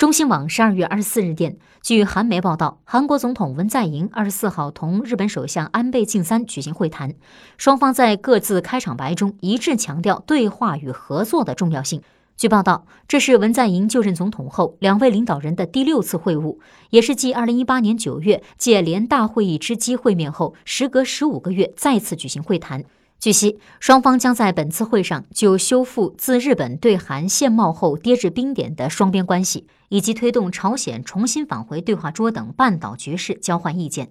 中新网十二月二十四日电，据韩媒报道，韩国总统文在寅二十四号同日本首相安倍晋三举行会谈，双方在各自开场白中一致强调对话与合作的重要性。据报道，这是文在寅就任总统后两位领导人的第六次会晤，也是继二零一八年九月借联大会议之机会面后，时隔十五个月再次举行会谈。据悉，双方将在本次会上就修复自日本对韩现贸后跌至冰点的双边关系，以及推动朝鲜重新返回对话桌等半岛局势交换意见。